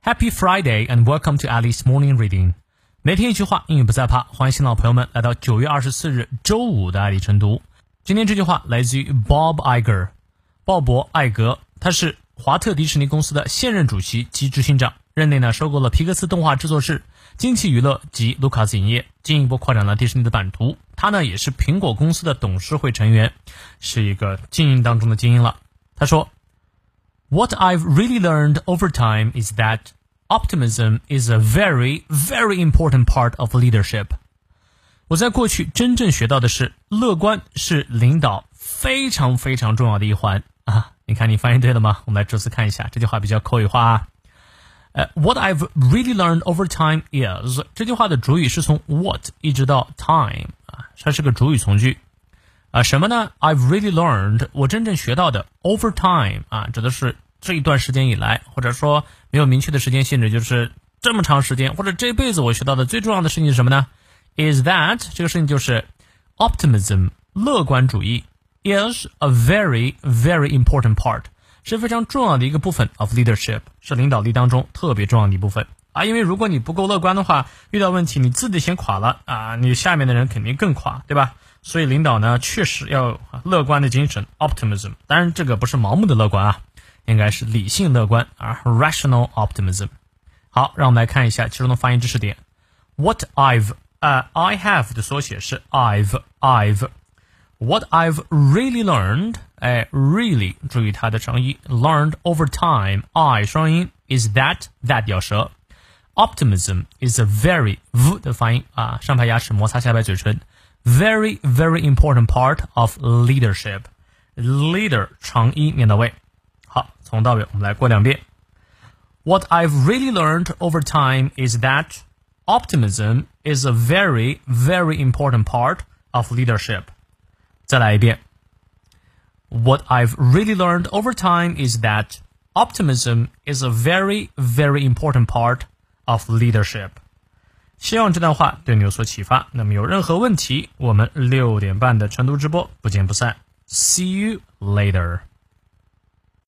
Happy Friday and welcome to Alice Morning Reading。每天一句话，英语不再怕。欢迎新老朋友们来到九月二十四日周五的爱丽晨读。今天这句话来自于 Bob Iger，鲍勃·艾格，他是华特迪士尼公司的现任主席及执行长，任内呢收购了皮克斯动画制作室、惊奇娱乐及卢卡斯影业，进一步扩展了迪士尼的版图。他呢也是苹果公司的董事会成员，是一个精英当中的精英了。他说。What I've really learned over time is that optimism is a very, very important part of leadership. 我在过去真正学到的是，乐观是领导非常非常重要的一环啊！你看，你翻译对了吗？我们来逐词看一下，这句话比较口语化啊。呃，What I've really learned over time is 这句话的主语是从 what 一直到 time 啊，它是个主语从句。 啊，什么呢？I've really learned，我真正学到的，over time 啊，指的是这一段时间以来，或者说没有明确的时间限制，就是这么长时间，或者这辈子我学到的最重要的事情是什么呢？Is that 这个事情就是 optimism，乐观主义，is a very very important part，是非常重要的一个部分 of leadership，是领导力当中特别重要的一部分啊。因为如果你不够乐观的话，遇到问题你自己先垮了啊，你下面的人肯定更垮，对吧？所以领导呢，确实要乐观的精神，optimism。当然，这个不是盲目的乐观啊，应该是理性乐观啊，rational optimism。好，让我们来看一下其中的发音知识点。What I've 啊，I have 的缩写是 I've I've。What I've really learned，哎，really 注意它的长音，learned over time，I 双音 is that that 咬舌。Optimism is a very v 的发音啊，上排牙齿摩擦下排嘴唇。very very important part of leadership. Leader 长音念到位。好，从到尾我们来过两遍。What I've really learned over time is that optimism is a very very important part of leadership. 再来一遍。What I've really learned over time is that optimism is a very very important part of leadership. 希望这段话对你有所启发。那么有任何问题，我们六点半的成都直播不见不散。See you later.